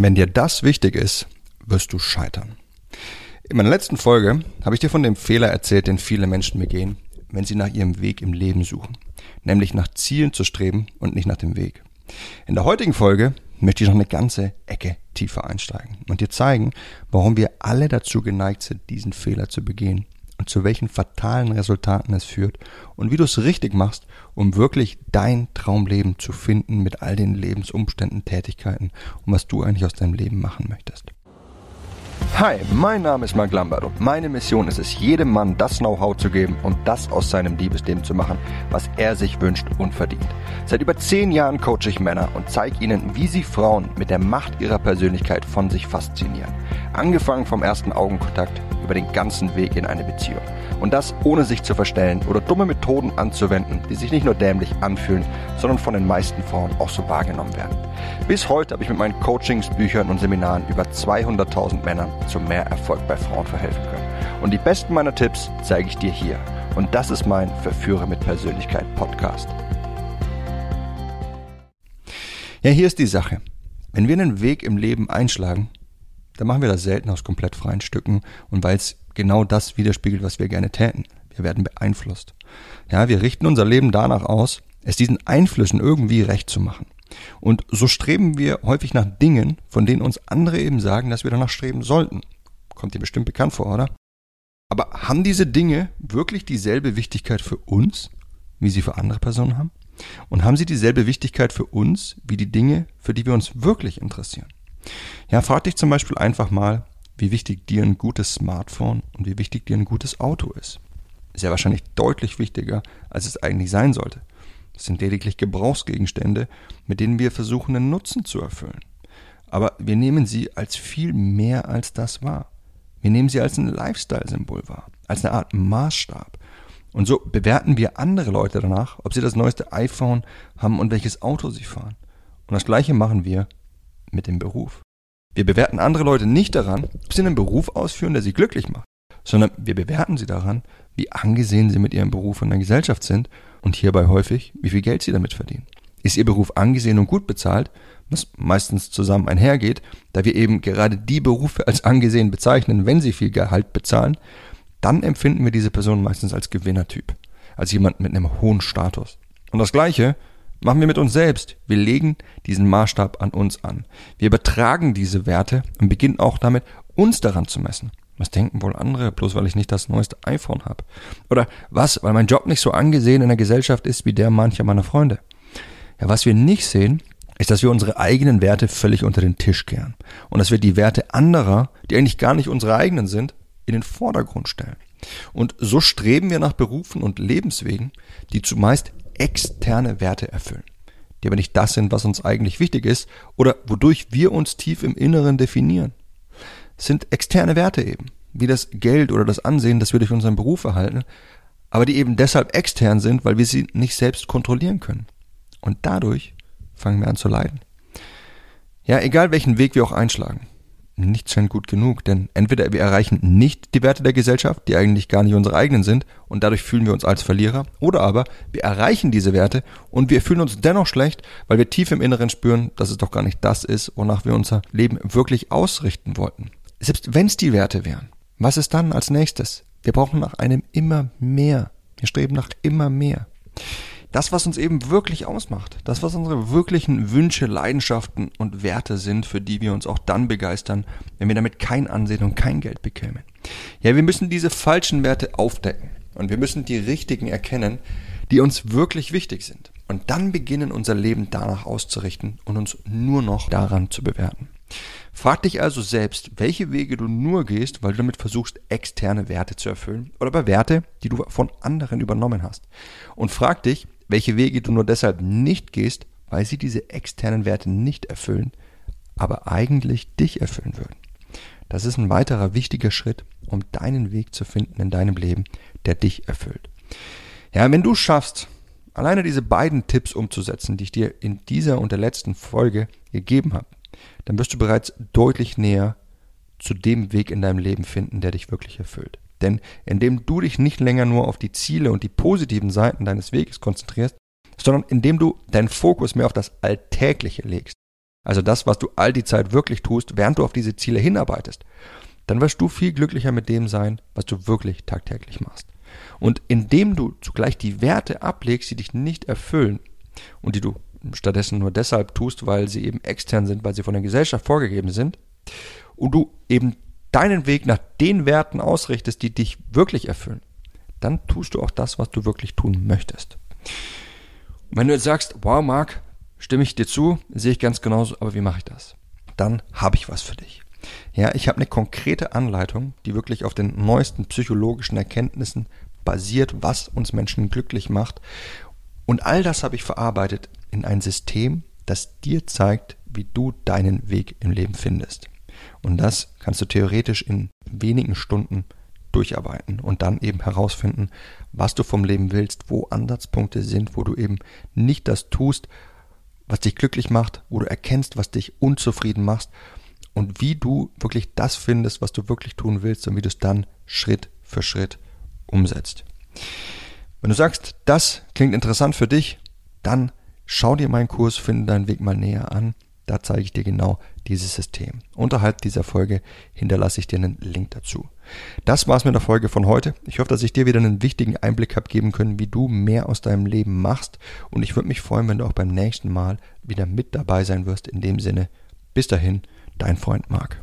Wenn dir das wichtig ist, wirst du scheitern. In meiner letzten Folge habe ich dir von dem Fehler erzählt, den viele Menschen begehen, wenn sie nach ihrem Weg im Leben suchen, nämlich nach Zielen zu streben und nicht nach dem Weg. In der heutigen Folge möchte ich noch eine ganze Ecke tiefer einsteigen und dir zeigen, warum wir alle dazu geneigt sind, diesen Fehler zu begehen zu welchen fatalen Resultaten es führt und wie du es richtig machst, um wirklich dein Traumleben zu finden mit all den Lebensumständen, Tätigkeiten und was du eigentlich aus deinem Leben machen möchtest. Hi, mein Name ist Mark Lambert und meine Mission ist es, jedem Mann das Know-how zu geben und das aus seinem Liebesleben zu machen, was er sich wünscht und verdient. Seit über zehn Jahren coache ich Männer und zeige ihnen, wie sie Frauen mit der Macht ihrer Persönlichkeit von sich faszinieren. Angefangen vom ersten Augenkontakt über den ganzen Weg in eine Beziehung. Und das ohne sich zu verstellen oder dumme Methoden anzuwenden, die sich nicht nur dämlich anfühlen, sondern von den meisten Frauen auch so wahrgenommen werden. Bis heute habe ich mit meinen Coachings, Büchern und Seminaren über 200.000 Männern zu mehr Erfolg bei Frauen verhelfen können. Und die besten meiner Tipps zeige ich dir hier. Und das ist mein Verführer mit Persönlichkeit Podcast. Ja, hier ist die Sache. Wenn wir einen Weg im Leben einschlagen, dann machen wir das selten aus komplett freien Stücken und weil es genau das widerspiegelt, was wir gerne täten. Wir werden beeinflusst. Ja, wir richten unser Leben danach aus, es diesen Einflüssen irgendwie recht zu machen. Und so streben wir häufig nach Dingen, von denen uns andere eben sagen, dass wir danach streben sollten. Kommt dir bestimmt bekannt vor, oder? Aber haben diese Dinge wirklich dieselbe Wichtigkeit für uns, wie sie für andere Personen haben? Und haben sie dieselbe Wichtigkeit für uns, wie die Dinge, für die wir uns wirklich interessieren? Ja, frag dich zum Beispiel einfach mal, wie wichtig dir ein gutes Smartphone und wie wichtig dir ein gutes Auto ist. Ist ja wahrscheinlich deutlich wichtiger, als es eigentlich sein sollte. Es sind lediglich Gebrauchsgegenstände, mit denen wir versuchen, einen Nutzen zu erfüllen. Aber wir nehmen sie als viel mehr als das wahr. Wir nehmen sie als ein Lifestyle-Symbol wahr, als eine Art Maßstab. Und so bewerten wir andere Leute danach, ob sie das neueste iPhone haben und welches Auto sie fahren. Und das gleiche machen wir mit dem Beruf. Wir bewerten andere Leute nicht daran, ob sie einen Beruf ausführen, der sie glücklich macht, sondern wir bewerten sie daran, wie angesehen sie mit ihrem Beruf in der Gesellschaft sind und hierbei häufig, wie viel Geld sie damit verdienen. Ist ihr Beruf angesehen und gut bezahlt, was meistens zusammen einhergeht, da wir eben gerade die Berufe als angesehen bezeichnen, wenn sie viel Gehalt bezahlen, dann empfinden wir diese Person meistens als Gewinnertyp, als jemand mit einem hohen Status. Und das Gleiche machen wir mit uns selbst. Wir legen diesen Maßstab an uns an. Wir übertragen diese Werte und beginnen auch damit, uns daran zu messen. Was denken wohl andere, bloß weil ich nicht das neueste iPhone habe? Oder was, weil mein Job nicht so angesehen in der Gesellschaft ist wie der mancher meiner Freunde? Ja, was wir nicht sehen, ist, dass wir unsere eigenen Werte völlig unter den Tisch kehren. Und dass wir die Werte anderer, die eigentlich gar nicht unsere eigenen sind, in den Vordergrund stellen. Und so streben wir nach Berufen und Lebenswegen, die zumeist externe Werte erfüllen, die aber nicht das sind, was uns eigentlich wichtig ist oder wodurch wir uns tief im Inneren definieren. Es sind externe Werte eben, wie das Geld oder das Ansehen, das wir durch unseren Beruf erhalten, aber die eben deshalb extern sind, weil wir sie nicht selbst kontrollieren können. Und dadurch fangen wir an zu leiden. Ja, egal welchen Weg wir auch einschlagen nichts scheint gut genug, denn entweder wir erreichen nicht die Werte der Gesellschaft, die eigentlich gar nicht unsere eigenen sind, und dadurch fühlen wir uns als Verlierer, oder aber wir erreichen diese Werte und wir fühlen uns dennoch schlecht, weil wir tief im Inneren spüren, dass es doch gar nicht das ist, wonach wir unser Leben wirklich ausrichten wollten. Selbst wenn es die Werte wären, was ist dann als nächstes? Wir brauchen nach einem immer mehr. Wir streben nach immer mehr das, was uns eben wirklich ausmacht, das, was unsere wirklichen Wünsche, Leidenschaften und Werte sind, für die wir uns auch dann begeistern, wenn wir damit kein Ansehen und kein Geld bekämen. Ja, wir müssen diese falschen Werte aufdecken und wir müssen die richtigen erkennen, die uns wirklich wichtig sind. Und dann beginnen unser Leben danach auszurichten und uns nur noch daran zu bewerten. Frag dich also selbst, welche Wege du nur gehst, weil du damit versuchst, externe Werte zu erfüllen oder bei Werte, die du von anderen übernommen hast. Und frag dich, welche Wege du nur deshalb nicht gehst, weil sie diese externen Werte nicht erfüllen, aber eigentlich dich erfüllen würden. Das ist ein weiterer wichtiger Schritt, um deinen Weg zu finden in deinem Leben, der dich erfüllt. Ja, wenn du schaffst, alleine diese beiden Tipps umzusetzen, die ich dir in dieser und der letzten Folge gegeben habe, dann wirst du bereits deutlich näher zu dem Weg in deinem Leben finden, der dich wirklich erfüllt. Denn indem du dich nicht länger nur auf die Ziele und die positiven Seiten deines Weges konzentrierst, sondern indem du deinen Fokus mehr auf das Alltägliche legst, also das, was du all die Zeit wirklich tust, während du auf diese Ziele hinarbeitest, dann wirst du viel glücklicher mit dem sein, was du wirklich tagtäglich machst. Und indem du zugleich die Werte ablegst, die dich nicht erfüllen und die du stattdessen nur deshalb tust, weil sie eben extern sind, weil sie von der Gesellschaft vorgegeben sind, und du eben deinen Weg nach den Werten ausrichtest, die dich wirklich erfüllen, dann tust du auch das, was du wirklich tun möchtest. Und wenn du jetzt sagst, wow, Marc, stimme ich dir zu, sehe ich ganz genauso, aber wie mache ich das? Dann habe ich was für dich. Ja, ich habe eine konkrete Anleitung, die wirklich auf den neuesten psychologischen Erkenntnissen basiert, was uns Menschen glücklich macht. Und all das habe ich verarbeitet in ein System, das dir zeigt, wie du deinen Weg im Leben findest. Und das kannst du theoretisch in wenigen Stunden durcharbeiten und dann eben herausfinden, was du vom Leben willst, wo Ansatzpunkte sind, wo du eben nicht das tust, was dich glücklich macht, wo du erkennst, was dich unzufrieden macht und wie du wirklich das findest, was du wirklich tun willst und wie du es dann Schritt für Schritt umsetzt. Wenn du sagst, das klingt interessant für dich, dann schau dir meinen Kurs, finde deinen Weg mal näher an. Da zeige ich dir genau dieses System. Unterhalb dieser Folge hinterlasse ich dir einen Link dazu. Das war's mit der Folge von heute. Ich hoffe, dass ich dir wieder einen wichtigen Einblick habe geben können, wie du mehr aus deinem Leben machst. Und ich würde mich freuen, wenn du auch beim nächsten Mal wieder mit dabei sein wirst. In dem Sinne, bis dahin, dein Freund Marc.